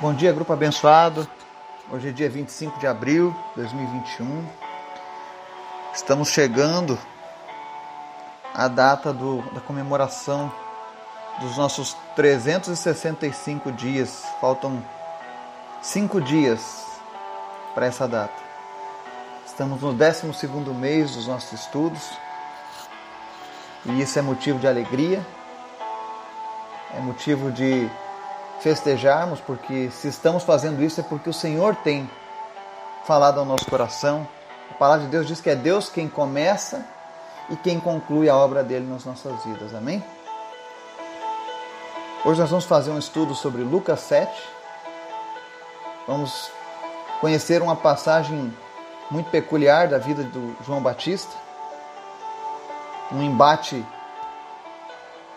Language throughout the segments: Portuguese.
Bom dia, grupo abençoado. Hoje é dia 25 de abril de 2021. Estamos chegando à data do, da comemoração dos nossos 365 dias. Faltam cinco dias para essa data. Estamos no 12 mês dos nossos estudos e isso é motivo de alegria, é motivo de festejarmos, porque se estamos fazendo isso é porque o Senhor tem falado ao nosso coração. A palavra de Deus diz que é Deus quem começa e quem conclui a obra dele nas nossas vidas. Amém? Hoje nós vamos fazer um estudo sobre Lucas 7. Vamos conhecer uma passagem muito peculiar da vida do João Batista. Um embate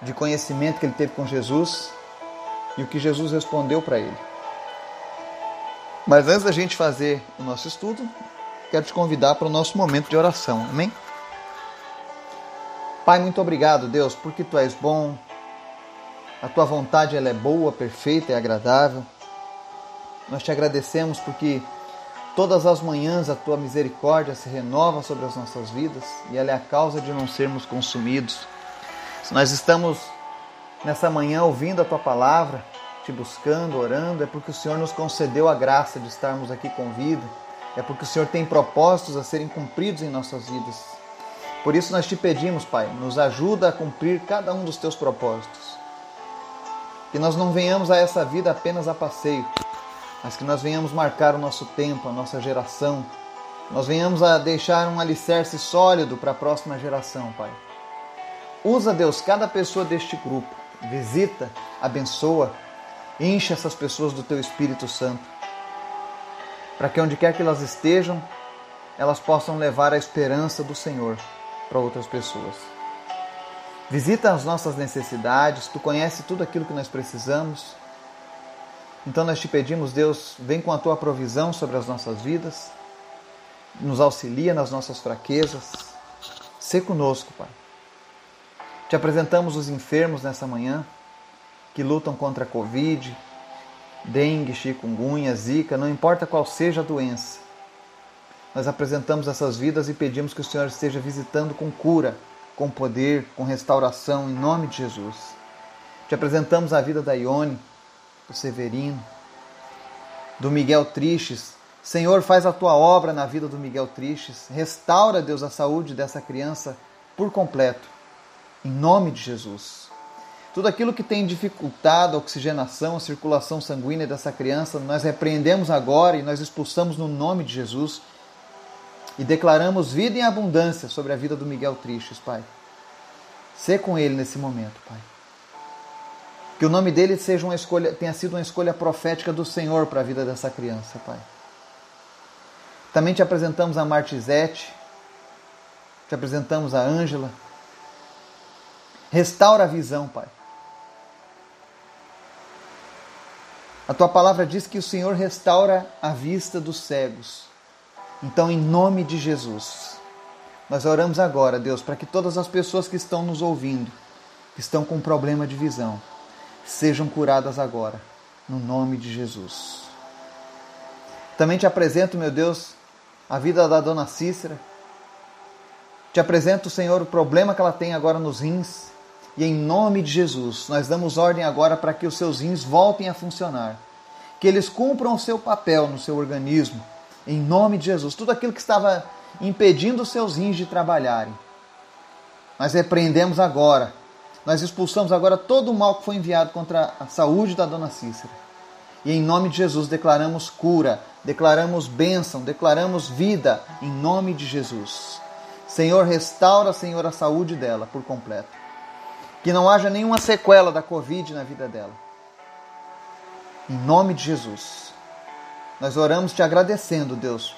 de conhecimento que ele teve com Jesus e o que Jesus respondeu para ele. Mas antes da gente fazer o nosso estudo, quero te convidar para o nosso momento de oração. Amém? Pai, muito obrigado, Deus, porque tu és bom. A tua vontade ela é boa, perfeita e agradável. Nós te agradecemos porque todas as manhãs a tua misericórdia se renova sobre as nossas vidas e ela é a causa de não sermos consumidos. Se nós estamos nessa manhã ouvindo a tua palavra, te buscando, orando, é porque o Senhor nos concedeu a graça de estarmos aqui com vida, é porque o Senhor tem propósitos a serem cumpridos em nossas vidas. Por isso nós te pedimos, Pai, nos ajuda a cumprir cada um dos teus propósitos. Que nós não venhamos a essa vida apenas a passeio, mas que nós venhamos marcar o nosso tempo, a nossa geração. Nós venhamos a deixar um alicerce sólido para a próxima geração, Pai. Usa, Deus, cada pessoa deste grupo visita, abençoa, enche essas pessoas do teu Espírito Santo, para que onde quer que elas estejam, elas possam levar a esperança do Senhor para outras pessoas. Visita as nossas necessidades, tu conhece tudo aquilo que nós precisamos. Então nós te pedimos, Deus, vem com a tua provisão sobre as nossas vidas, nos auxilia nas nossas fraquezas. Sê conosco, Pai. Te apresentamos os enfermos nessa manhã que lutam contra a Covid, dengue, chikungunya, zika, não importa qual seja a doença. Nós apresentamos essas vidas e pedimos que o Senhor esteja visitando com cura, com poder, com restauração, em nome de Jesus. Te apresentamos a vida da Ione, do Severino, do Miguel Tristes. Senhor, faz a tua obra na vida do Miguel Tristes. Restaura, Deus, a saúde dessa criança por completo em nome de Jesus. Tudo aquilo que tem dificultado a oxigenação, a circulação sanguínea dessa criança, nós repreendemos agora e nós expulsamos no nome de Jesus e declaramos vida em abundância sobre a vida do Miguel Tristes, Pai. Sê com ele nesse momento, Pai. Que o nome dele seja uma escolha, tenha sido uma escolha profética do Senhor para a vida dessa criança, Pai. Também te apresentamos a Martizete, te apresentamos a Ângela, Restaura a visão, Pai. A tua palavra diz que o Senhor restaura a vista dos cegos. Então, em nome de Jesus, nós oramos agora, Deus, para que todas as pessoas que estão nos ouvindo, que estão com problema de visão, sejam curadas agora, no nome de Jesus. Também te apresento, meu Deus, a vida da dona Cícera. Te apresento, Senhor, o problema que ela tem agora nos rins. E em nome de Jesus, nós damos ordem agora para que os seus rins voltem a funcionar, que eles cumpram o seu papel no seu organismo, em nome de Jesus. Tudo aquilo que estava impedindo os seus rins de trabalharem, nós repreendemos agora, nós expulsamos agora todo o mal que foi enviado contra a saúde da dona Cícera. E em nome de Jesus declaramos cura, declaramos bênção, declaramos vida, em nome de Jesus. Senhor, restaura, Senhor, a saúde dela por completo que não haja nenhuma sequela da Covid na vida dela. Em nome de Jesus. Nós oramos te agradecendo, Deus,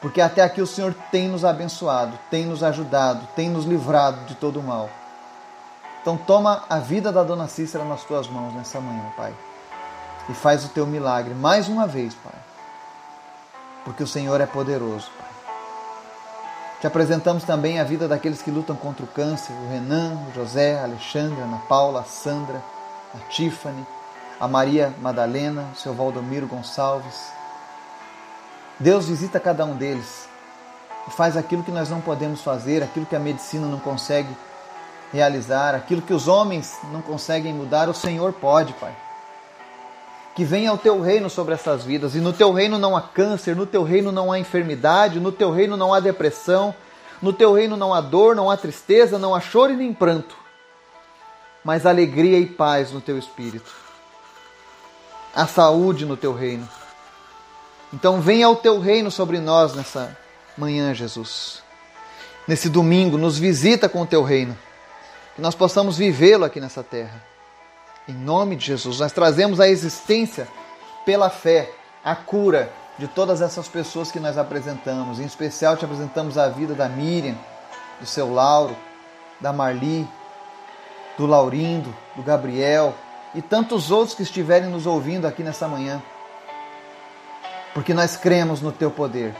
porque até aqui o Senhor tem nos abençoado, tem nos ajudado, tem nos livrado de todo o mal. Então toma a vida da dona Cícera nas tuas mãos nessa manhã, Pai. E faz o teu milagre mais uma vez, Pai. Porque o Senhor é poderoso. Te apresentamos também a vida daqueles que lutam contra o câncer, o Renan, o José, a Alexandre, a Ana Paula, a Sandra, a Tiffany, a Maria Madalena, o seu Valdomiro Gonçalves. Deus visita cada um deles e faz aquilo que nós não podemos fazer, aquilo que a medicina não consegue realizar, aquilo que os homens não conseguem mudar, o Senhor pode, Pai. Que venha o teu reino sobre essas vidas, e no teu reino não há câncer, no teu reino não há enfermidade, no teu reino não há depressão, no teu reino não há dor, não há tristeza, não há choro e nem pranto, mas alegria e paz no teu espírito. Há saúde no teu reino. Então venha o teu reino sobre nós nessa manhã, Jesus. Nesse domingo, nos visita com o teu reino que nós possamos vivê-lo aqui nessa terra. Em nome de Jesus, nós trazemos a existência pela fé, a cura de todas essas pessoas que nós apresentamos. Em especial, te apresentamos a vida da Miriam, do seu Lauro, da Marli, do Laurindo, do Gabriel e tantos outros que estiverem nos ouvindo aqui nessa manhã. Porque nós cremos no teu poder.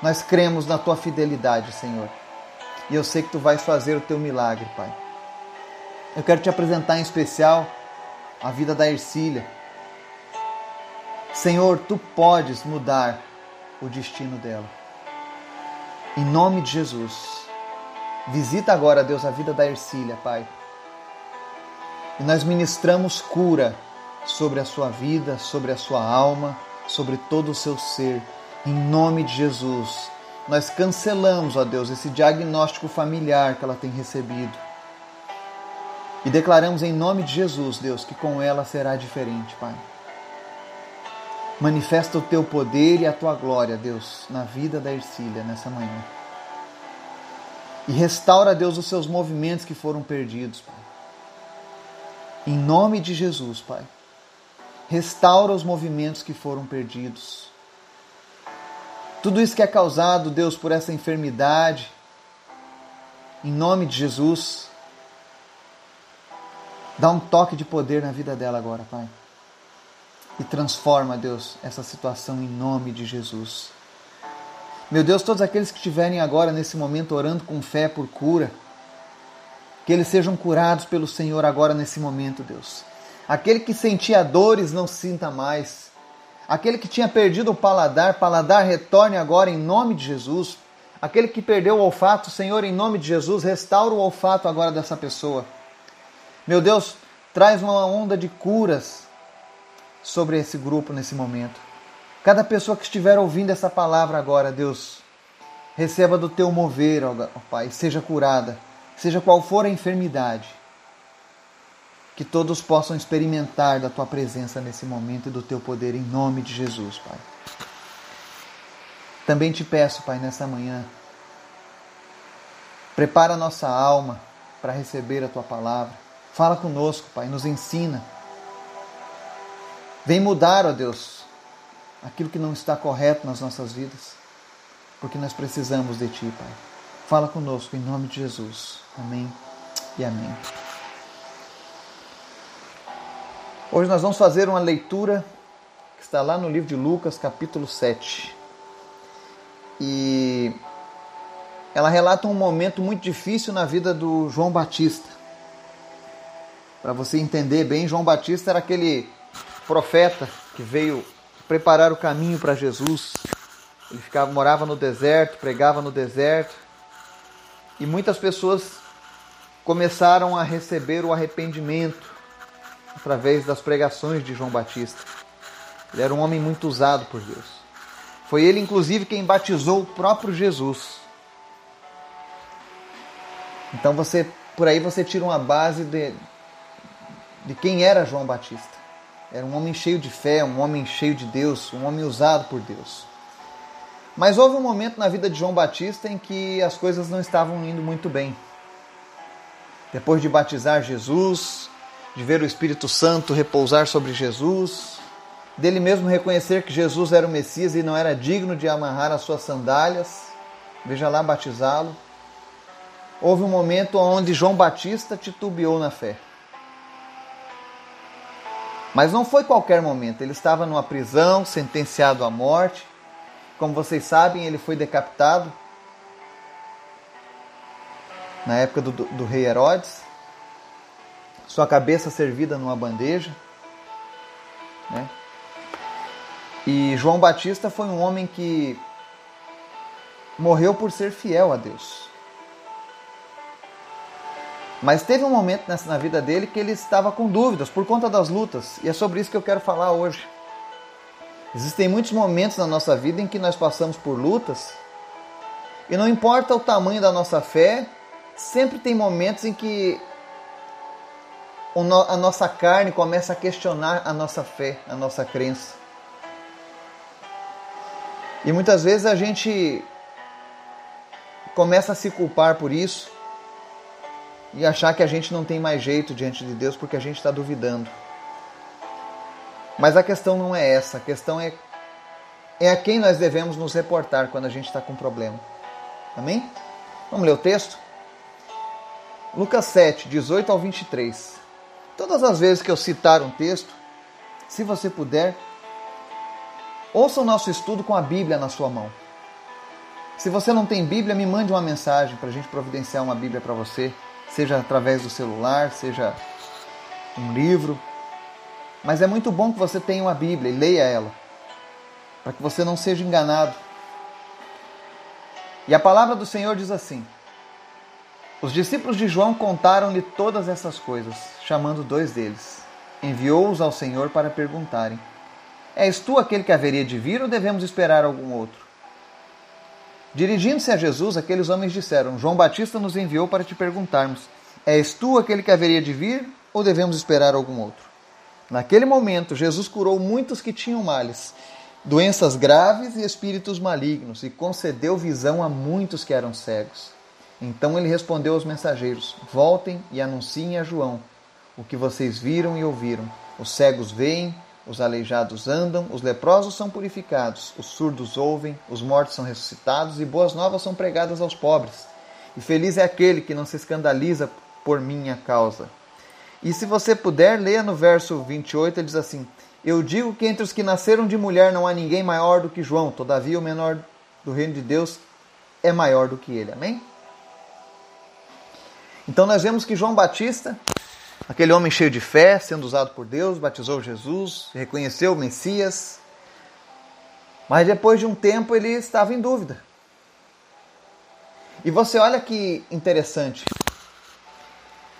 Nós cremos na tua fidelidade, Senhor. E eu sei que tu vais fazer o teu milagre, Pai. Eu quero te apresentar em especial a vida da Ercília. Senhor, tu podes mudar o destino dela. Em nome de Jesus. Visita agora, Deus, a vida da Ercília, Pai. E nós ministramos cura sobre a sua vida, sobre a sua alma, sobre todo o seu ser. Em nome de Jesus nós cancelamos, ó Deus, esse diagnóstico familiar que ela tem recebido. E declaramos em nome de Jesus, Deus, que com ela será diferente, Pai. Manifesta o teu poder e a tua glória, Deus, na vida da Ercília nessa manhã. E restaura, Deus, os seus movimentos que foram perdidos, Pai. Em nome de Jesus, Pai. Restaura os movimentos que foram perdidos. Tudo isso que é causado, Deus, por essa enfermidade, em nome de Jesus, dá um toque de poder na vida dela agora, Pai. E transforma, Deus, essa situação em nome de Jesus. Meu Deus, todos aqueles que estiverem agora nesse momento orando com fé por cura, que eles sejam curados pelo Senhor agora nesse momento, Deus. Aquele que sentia dores não sinta mais. Aquele que tinha perdido o paladar, paladar retorne agora em nome de Jesus. Aquele que perdeu o olfato, Senhor, em nome de Jesus, restaura o olfato agora dessa pessoa. Meu Deus, traz uma onda de curas sobre esse grupo nesse momento. Cada pessoa que estiver ouvindo essa palavra agora, Deus, receba do teu mover, ó Pai, seja curada, seja qual for a enfermidade que todos possam experimentar da tua presença nesse momento e do teu poder em nome de Jesus, Pai. Também te peço, Pai, nessa manhã, prepara nossa alma para receber a tua palavra. Fala conosco, Pai, nos ensina. Vem mudar, ó Deus, aquilo que não está correto nas nossas vidas, porque nós precisamos de Ti, Pai. Fala conosco em nome de Jesus. Amém e amém. Hoje nós vamos fazer uma leitura que está lá no livro de Lucas, capítulo 7. E ela relata um momento muito difícil na vida do João Batista. Para você entender bem, João Batista era aquele profeta que veio preparar o caminho para Jesus. Ele ficava, morava no deserto, pregava no deserto. E muitas pessoas começaram a receber o arrependimento através das pregações de João Batista. Ele era um homem muito usado por Deus. Foi ele, inclusive, quem batizou o próprio Jesus. Então você, por aí você tira uma base de, de quem era João Batista. Era um homem cheio de fé, um homem cheio de Deus, um homem usado por Deus. Mas houve um momento na vida de João Batista em que as coisas não estavam indo muito bem. Depois de batizar Jesus, de ver o Espírito Santo repousar sobre Jesus, dele mesmo reconhecer que Jesus era o Messias e não era digno de amarrar as suas sandálias, veja lá batizá-lo. Houve um momento onde João Batista titubeou na fé. Mas não foi qualquer momento, ele estava numa prisão, sentenciado à morte. Como vocês sabem, ele foi decapitado na época do, do, rei Herodes sua cabeça servida numa bandeja. Né? E João Batista foi um homem que morreu por ser fiel a Deus. Mas teve um momento nessa, na vida dele que ele estava com dúvidas por conta das lutas, e é sobre isso que eu quero falar hoje. Existem muitos momentos na nossa vida em que nós passamos por lutas, e não importa o tamanho da nossa fé, sempre tem momentos em que a nossa carne começa a questionar a nossa fé, a nossa crença. E muitas vezes a gente começa a se culpar por isso e achar que a gente não tem mais jeito diante de Deus porque a gente está duvidando. Mas a questão não é essa, a questão é, é a quem nós devemos nos reportar quando a gente está com problema. Amém? Vamos ler o texto? Lucas 7, 18 ao 23. Todas as vezes que eu citar um texto, se você puder, ouça o nosso estudo com a Bíblia na sua mão. Se você não tem Bíblia, me mande uma mensagem para a gente providenciar uma Bíblia para você seja através do celular, seja um livro. Mas é muito bom que você tenha uma Bíblia e leia ela, para que você não seja enganado. E a palavra do Senhor diz assim: Os discípulos de João contaram-lhe todas essas coisas, chamando dois deles. Enviou-os ao Senhor para perguntarem: És tu aquele que haveria de vir ou devemos esperar algum outro? Dirigindo-se a Jesus, aqueles homens disseram: João Batista nos enviou para te perguntarmos: És tu aquele que haveria de vir ou devemos esperar algum outro? Naquele momento, Jesus curou muitos que tinham males, doenças graves e espíritos malignos, e concedeu visão a muitos que eram cegos. Então ele respondeu aos mensageiros: Voltem e anunciem a João o que vocês viram e ouviram. Os cegos veem, os aleijados andam, os leprosos são purificados, os surdos ouvem, os mortos são ressuscitados e boas novas são pregadas aos pobres. E feliz é aquele que não se escandaliza por minha causa. E se você puder, leia no verso 28, ele diz assim: Eu digo que entre os que nasceram de mulher não há ninguém maior do que João, todavia o menor do reino de Deus é maior do que ele. Amém? Então nós vemos que João Batista Aquele homem cheio de fé, sendo usado por Deus, batizou Jesus, reconheceu o Messias. Mas depois de um tempo ele estava em dúvida. E você olha que interessante.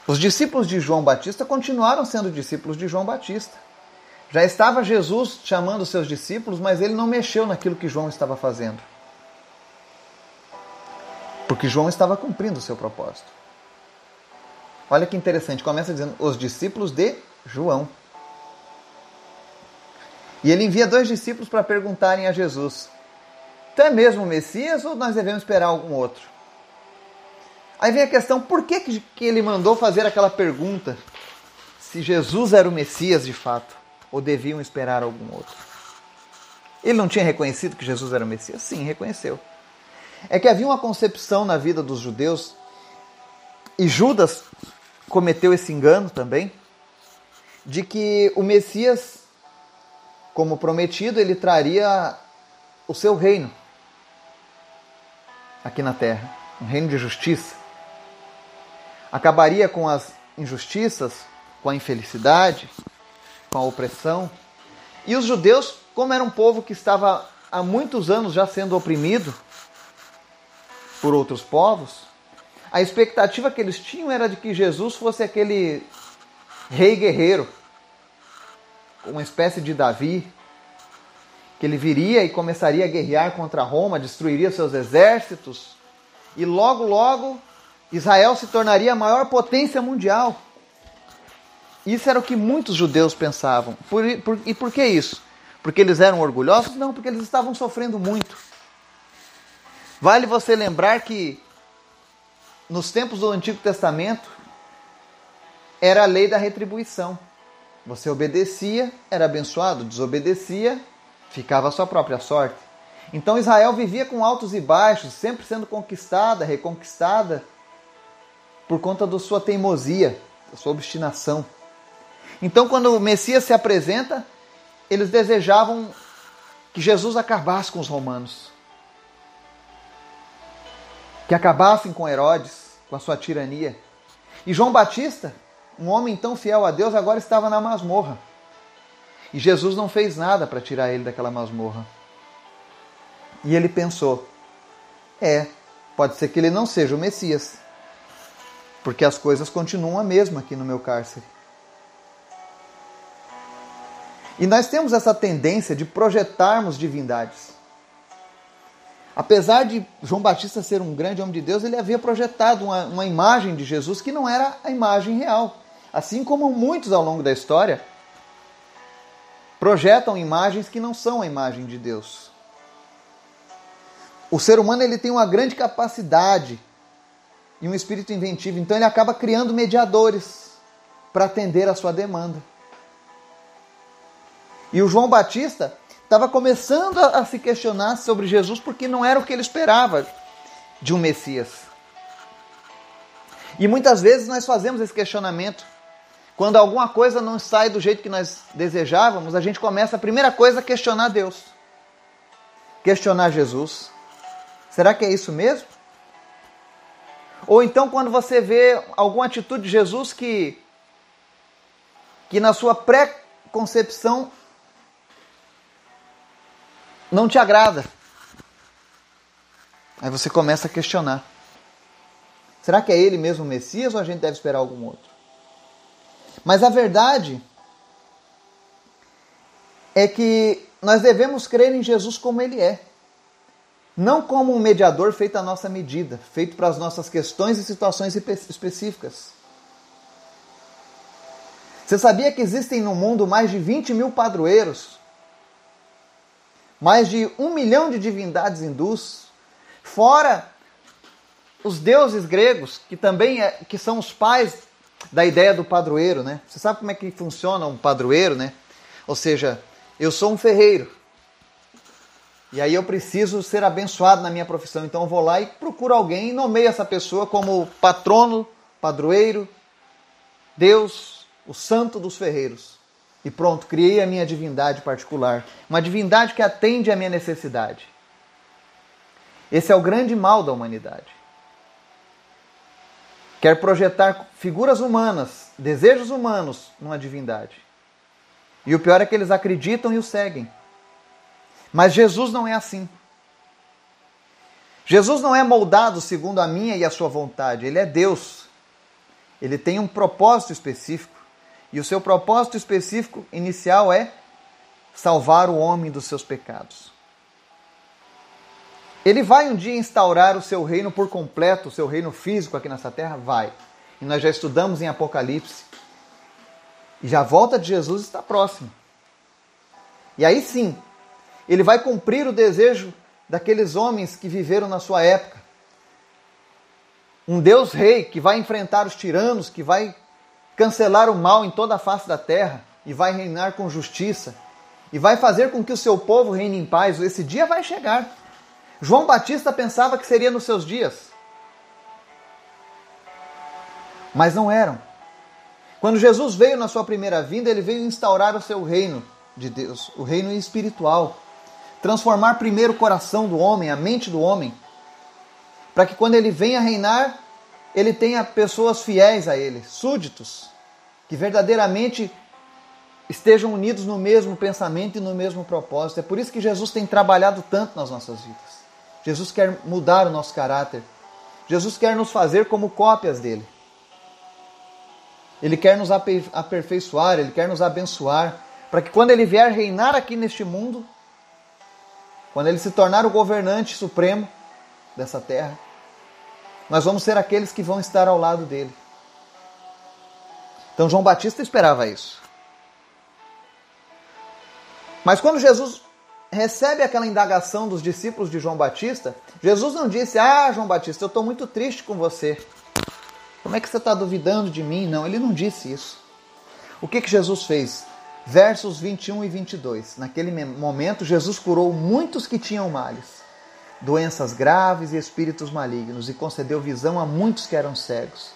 Os discípulos de João Batista continuaram sendo discípulos de João Batista. Já estava Jesus chamando seus discípulos, mas ele não mexeu naquilo que João estava fazendo. Porque João estava cumprindo o seu propósito. Olha que interessante, começa dizendo os discípulos de João. E ele envia dois discípulos para perguntarem a Jesus: Tu é mesmo o Messias ou nós devemos esperar algum outro? Aí vem a questão: por que, que ele mandou fazer aquela pergunta? Se Jesus era o Messias de fato, ou deviam esperar algum outro? Ele não tinha reconhecido que Jesus era o Messias? Sim, reconheceu. É que havia uma concepção na vida dos judeus, e Judas cometeu esse engano também de que o Messias, como prometido, ele traria o seu reino aqui na terra, um reino de justiça. Acabaria com as injustiças, com a infelicidade, com a opressão. E os judeus, como era um povo que estava há muitos anos já sendo oprimido por outros povos, a expectativa que eles tinham era de que Jesus fosse aquele rei guerreiro, uma espécie de Davi, que ele viria e começaria a guerrear contra Roma, destruiria seus exércitos, e logo, logo Israel se tornaria a maior potência mundial. Isso era o que muitos judeus pensavam. Por, por, e por que isso? Porque eles eram orgulhosos? Não, porque eles estavam sofrendo muito. Vale você lembrar que nos tempos do Antigo Testamento, era a lei da retribuição. Você obedecia, era abençoado, desobedecia, ficava a sua própria sorte. Então Israel vivia com altos e baixos, sempre sendo conquistada, reconquistada, por conta da sua teimosia, da sua obstinação. Então, quando o Messias se apresenta, eles desejavam que Jesus acabasse com os romanos, que acabassem com Herodes, com a sua tirania. E João Batista, um homem tão fiel a Deus, agora estava na masmorra. E Jesus não fez nada para tirar ele daquela masmorra. E ele pensou: é, pode ser que ele não seja o Messias, porque as coisas continuam a mesma aqui no meu cárcere. E nós temos essa tendência de projetarmos divindades. Apesar de João Batista ser um grande homem de Deus, ele havia projetado uma, uma imagem de Jesus que não era a imagem real. Assim como muitos ao longo da história projetam imagens que não são a imagem de Deus. O ser humano ele tem uma grande capacidade e um espírito inventivo, então ele acaba criando mediadores para atender a sua demanda. E o João Batista estava começando a, a se questionar sobre Jesus porque não era o que ele esperava de um Messias. E muitas vezes nós fazemos esse questionamento. Quando alguma coisa não sai do jeito que nós desejávamos, a gente começa a primeira coisa a questionar Deus. Questionar Jesus. Será que é isso mesmo? Ou então quando você vê alguma atitude de Jesus que que na sua pré-concepção não te agrada. Aí você começa a questionar. Será que é ele mesmo o Messias ou a gente deve esperar algum outro? Mas a verdade é que nós devemos crer em Jesus como ele é. Não como um mediador feito à nossa medida, feito para as nossas questões e situações específicas. Você sabia que existem no mundo mais de 20 mil padroeiros mais de um milhão de divindades hindus, fora os deuses gregos, que também é, que são os pais da ideia do padroeiro, né? Você sabe como é que funciona um padroeiro, né? Ou seja, eu sou um ferreiro. E aí eu preciso ser abençoado na minha profissão, então eu vou lá e procuro alguém e nomeio essa pessoa como patrono, padroeiro, Deus, o santo dos ferreiros. E pronto, criei a minha divindade particular. Uma divindade que atende à minha necessidade. Esse é o grande mal da humanidade. Quer projetar figuras humanas, desejos humanos numa divindade. E o pior é que eles acreditam e o seguem. Mas Jesus não é assim. Jesus não é moldado segundo a minha e a sua vontade. Ele é Deus. Ele tem um propósito específico. E o seu propósito específico inicial é salvar o homem dos seus pecados. Ele vai um dia instaurar o seu reino por completo, o seu reino físico aqui nessa terra? Vai. E nós já estudamos em Apocalipse. E já a volta de Jesus está próxima. E aí sim, ele vai cumprir o desejo daqueles homens que viveram na sua época. Um Deus rei que vai enfrentar os tiranos, que vai cancelar o mal em toda a face da terra e vai reinar com justiça e vai fazer com que o seu povo reine em paz. Esse dia vai chegar. João Batista pensava que seria nos seus dias. Mas não eram. Quando Jesus veio na sua primeira vinda, ele veio instaurar o seu reino de Deus, o reino espiritual. Transformar primeiro o coração do homem, a mente do homem, para que quando ele venha reinar, ele tenha pessoas fiéis a ele, súditos, que verdadeiramente estejam unidos no mesmo pensamento e no mesmo propósito. É por isso que Jesus tem trabalhado tanto nas nossas vidas. Jesus quer mudar o nosso caráter. Jesus quer nos fazer como cópias dele. Ele quer nos aperfeiçoar, ele quer nos abençoar, para que quando ele vier reinar aqui neste mundo, quando ele se tornar o governante supremo dessa terra, nós vamos ser aqueles que vão estar ao lado dele. Então João Batista esperava isso. Mas quando Jesus recebe aquela indagação dos discípulos de João Batista, Jesus não disse: Ah, João Batista, eu estou muito triste com você. Como é que você está duvidando de mim? Não, ele não disse isso. O que, que Jesus fez? Versos 21 e 22. Naquele momento, Jesus curou muitos que tinham males doenças graves e espíritos malignos, e concedeu visão a muitos que eram cegos.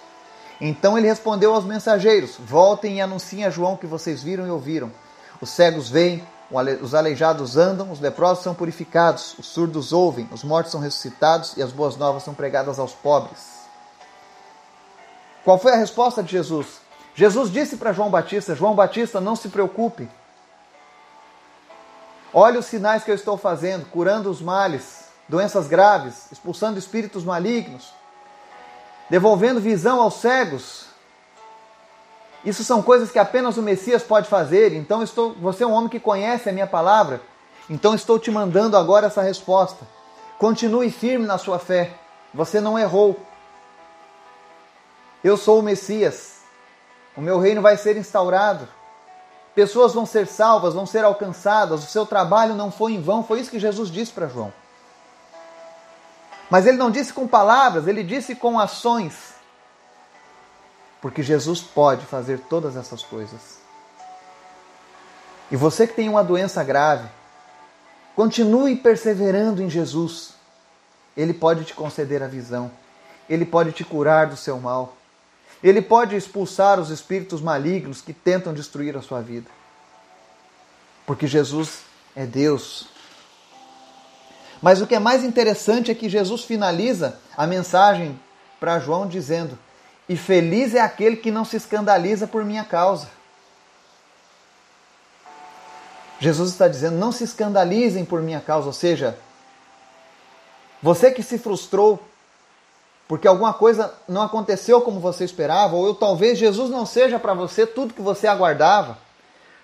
Então ele respondeu aos mensageiros: Voltem e anunciem a João que vocês viram e ouviram. Os cegos veem, os aleijados andam, os leprosos são purificados, os surdos ouvem, os mortos são ressuscitados e as boas novas são pregadas aos pobres. Qual foi a resposta de Jesus? Jesus disse para João Batista: João Batista, não se preocupe. Olha os sinais que eu estou fazendo, curando os males, doenças graves, expulsando espíritos malignos, devolvendo visão aos cegos. Isso são coisas que apenas o Messias pode fazer. Então estou, você é um homem que conhece a minha palavra. Então estou te mandando agora essa resposta. Continue firme na sua fé. Você não errou. Eu sou o Messias. O meu reino vai ser instaurado. Pessoas vão ser salvas, vão ser alcançadas. O seu trabalho não foi em vão. Foi isso que Jesus disse para João. Mas ele não disse com palavras, ele disse com ações. Porque Jesus pode fazer todas essas coisas. E você que tem uma doença grave, continue perseverando em Jesus. Ele pode te conceder a visão. Ele pode te curar do seu mal. Ele pode expulsar os espíritos malignos que tentam destruir a sua vida. Porque Jesus é Deus. Mas o que é mais interessante é que Jesus finaliza a mensagem para João dizendo: E feliz é aquele que não se escandaliza por minha causa. Jesus está dizendo: Não se escandalizem por minha causa, ou seja, você que se frustrou porque alguma coisa não aconteceu como você esperava, ou talvez Jesus não seja para você tudo que você aguardava.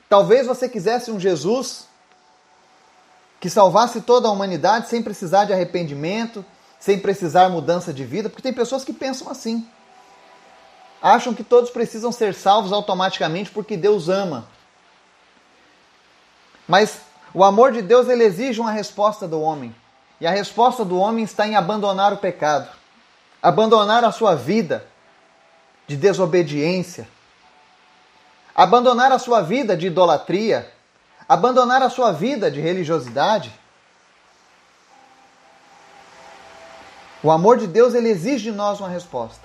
Talvez você quisesse um Jesus que salvasse toda a humanidade sem precisar de arrependimento, sem precisar mudança de vida, porque tem pessoas que pensam assim. Acham que todos precisam ser salvos automaticamente porque Deus ama. Mas o amor de Deus ele exige uma resposta do homem. E a resposta do homem está em abandonar o pecado, abandonar a sua vida de desobediência, abandonar a sua vida de idolatria, abandonar a sua vida de religiosidade? O amor de Deus ele exige de nós uma resposta.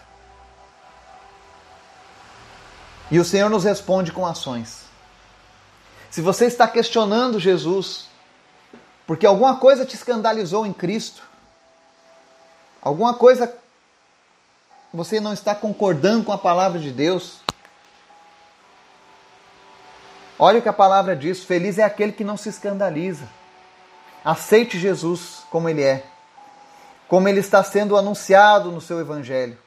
E o Senhor nos responde com ações. Se você está questionando Jesus, porque alguma coisa te escandalizou em Cristo, alguma coisa você não está concordando com a palavra de Deus, Olha o que a palavra diz: feliz é aquele que não se escandaliza. Aceite Jesus como ele é, como ele está sendo anunciado no seu evangelho.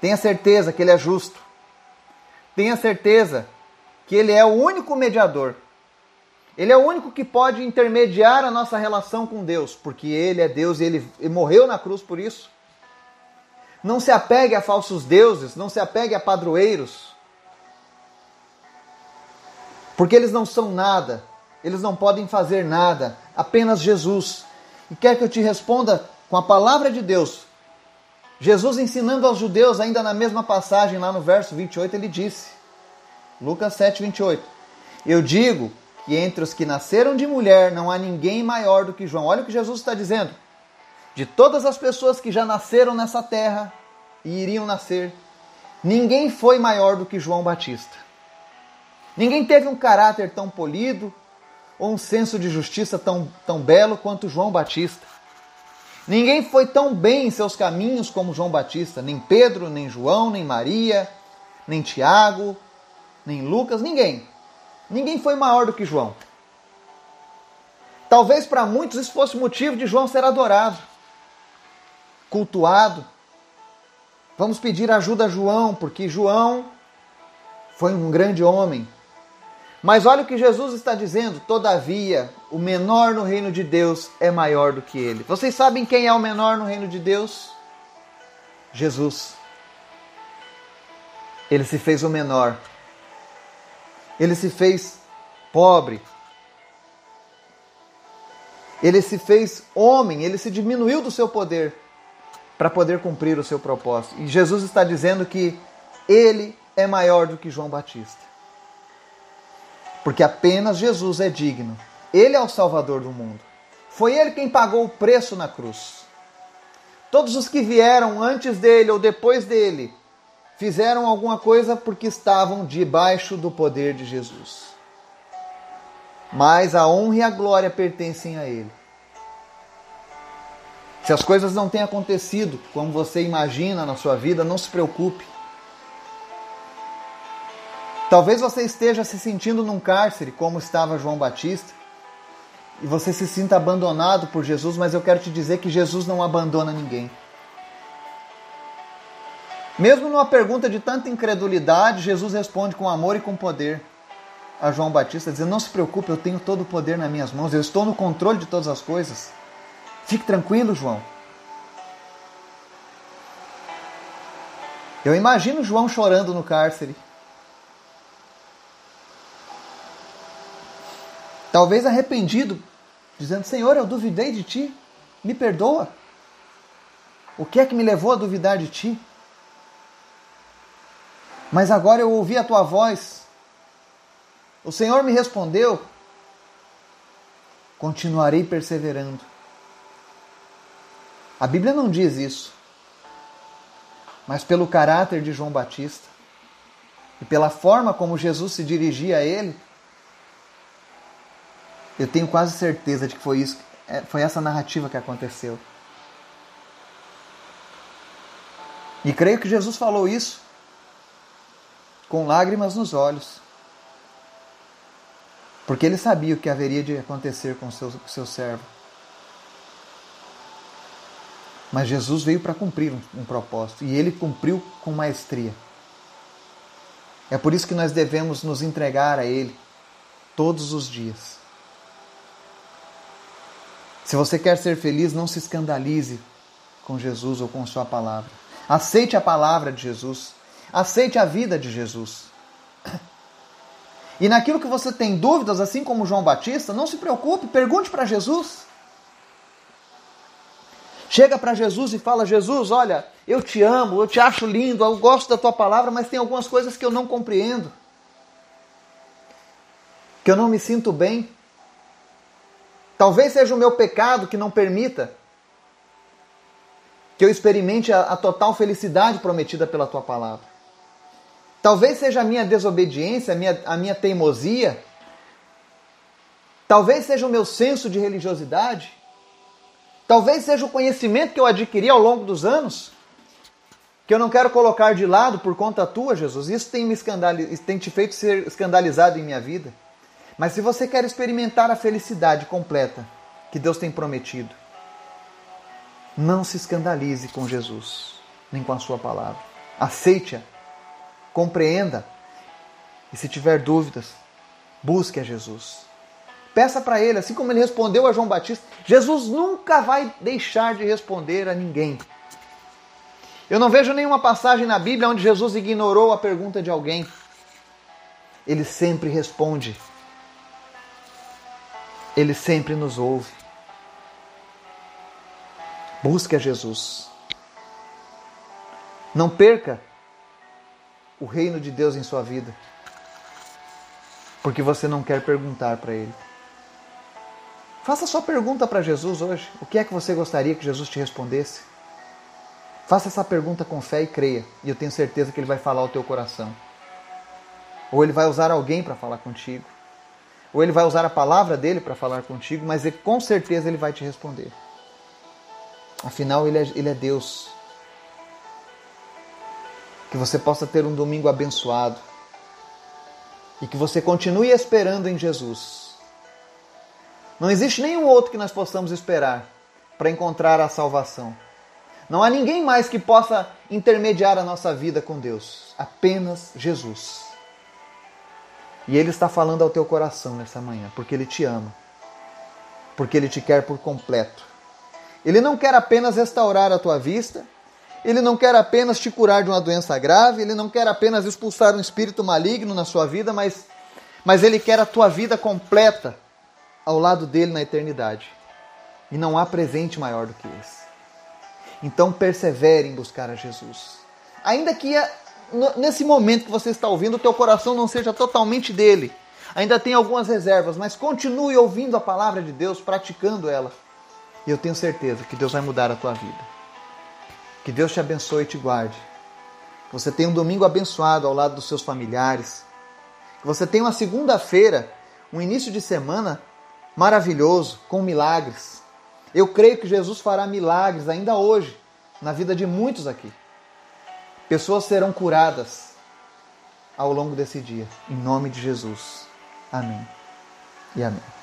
Tenha certeza que ele é justo. Tenha certeza que ele é o único mediador. Ele é o único que pode intermediar a nossa relação com Deus, porque ele é Deus e ele, morreu na cruz por isso. Não se apegue a falsos deuses, não se apegue a padroeiros. Porque eles não são nada, eles não podem fazer nada, apenas Jesus. E quer que eu te responda com a palavra de Deus. Jesus ensinando aos judeus, ainda na mesma passagem, lá no verso 28, ele disse, Lucas 7, 28, Eu digo que entre os que nasceram de mulher não há ninguém maior do que João. Olha o que Jesus está dizendo. De todas as pessoas que já nasceram nessa terra e iriam nascer, ninguém foi maior do que João Batista. Ninguém teve um caráter tão polido ou um senso de justiça tão, tão belo quanto João Batista. Ninguém foi tão bem em seus caminhos como João Batista, nem Pedro, nem João, nem Maria, nem Tiago, nem Lucas, ninguém. Ninguém foi maior do que João. Talvez para muitos isso fosse motivo de João ser adorado, cultuado. Vamos pedir ajuda a João, porque João foi um grande homem, mas olha o que Jesus está dizendo: todavia, o menor no reino de Deus é maior do que ele. Vocês sabem quem é o menor no reino de Deus? Jesus. Ele se fez o menor. Ele se fez pobre. Ele se fez homem, ele se diminuiu do seu poder para poder cumprir o seu propósito. E Jesus está dizendo que ele é maior do que João Batista porque apenas Jesus é digno. Ele é o Salvador do mundo. Foi ele quem pagou o preço na cruz. Todos os que vieram antes dele ou depois dele fizeram alguma coisa porque estavam debaixo do poder de Jesus. Mas a honra e a glória pertencem a ele. Se as coisas não têm acontecido como você imagina na sua vida, não se preocupe. Talvez você esteja se sentindo num cárcere, como estava João Batista, e você se sinta abandonado por Jesus, mas eu quero te dizer que Jesus não abandona ninguém. Mesmo numa pergunta de tanta incredulidade, Jesus responde com amor e com poder a João Batista, dizendo: Não se preocupe, eu tenho todo o poder nas minhas mãos, eu estou no controle de todas as coisas. Fique tranquilo, João. Eu imagino João chorando no cárcere. Talvez arrependido, dizendo: Senhor, eu duvidei de ti, me perdoa. O que é que me levou a duvidar de ti? Mas agora eu ouvi a tua voz. O Senhor me respondeu: continuarei perseverando. A Bíblia não diz isso, mas pelo caráter de João Batista e pela forma como Jesus se dirigia a ele, eu tenho quase certeza de que foi isso, é, foi essa narrativa que aconteceu. E creio que Jesus falou isso com lágrimas nos olhos, porque ele sabia o que haveria de acontecer com seu, com seu servo. Mas Jesus veio para cumprir um, um propósito e ele cumpriu com maestria. É por isso que nós devemos nos entregar a Ele todos os dias. Se você quer ser feliz, não se escandalize com Jesus ou com Sua palavra. Aceite a palavra de Jesus. Aceite a vida de Jesus. E naquilo que você tem dúvidas, assim como João Batista, não se preocupe, pergunte para Jesus. Chega para Jesus e fala: Jesus, olha, eu te amo, eu te acho lindo, eu gosto da tua palavra, mas tem algumas coisas que eu não compreendo, que eu não me sinto bem. Talvez seja o meu pecado que não permita que eu experimente a, a total felicidade prometida pela tua palavra. Talvez seja a minha desobediência, a minha, a minha teimosia. Talvez seja o meu senso de religiosidade. Talvez seja o conhecimento que eu adquiri ao longo dos anos, que eu não quero colocar de lado por conta tua, Jesus. Isso tem, me tem te feito ser escandalizado em minha vida. Mas se você quer experimentar a felicidade completa que Deus tem prometido, não se escandalize com Jesus, nem com a sua palavra. Aceite-a, compreenda. E se tiver dúvidas, busque a Jesus. Peça para ele, assim como ele respondeu a João Batista. Jesus nunca vai deixar de responder a ninguém. Eu não vejo nenhuma passagem na Bíblia onde Jesus ignorou a pergunta de alguém. Ele sempre responde ele sempre nos ouve. Busque a Jesus. Não perca o reino de Deus em sua vida, porque você não quer perguntar para Ele. Faça sua pergunta para Jesus hoje. O que é que você gostaria que Jesus te respondesse? Faça essa pergunta com fé e creia, e eu tenho certeza que Ele vai falar ao teu coração. Ou Ele vai usar alguém para falar contigo ou ele vai usar a palavra dele para falar contigo, mas ele, com certeza ele vai te responder. Afinal, ele é, ele é Deus. Que você possa ter um domingo abençoado e que você continue esperando em Jesus. Não existe nenhum outro que nós possamos esperar para encontrar a salvação. Não há ninguém mais que possa intermediar a nossa vida com Deus, apenas Jesus. E Ele está falando ao teu coração nessa manhã, porque Ele te ama, porque Ele te quer por completo. Ele não quer apenas restaurar a tua vista, Ele não quer apenas te curar de uma doença grave, Ele não quer apenas expulsar um espírito maligno na sua vida, mas, mas Ele quer a tua vida completa ao lado dele na eternidade. E não há presente maior do que esse. Então persevere em buscar a Jesus. Ainda que nesse momento que você está ouvindo, o teu coração não seja totalmente dele. Ainda tem algumas reservas, mas continue ouvindo a palavra de Deus, praticando ela. E eu tenho certeza que Deus vai mudar a tua vida. Que Deus te abençoe e te guarde. Que você tenha um domingo abençoado ao lado dos seus familiares. Que você tenha uma segunda-feira, um início de semana maravilhoso, com milagres. Eu creio que Jesus fará milagres ainda hoje na vida de muitos aqui. Pessoas serão curadas ao longo desse dia. Em nome de Jesus. Amém. E amém.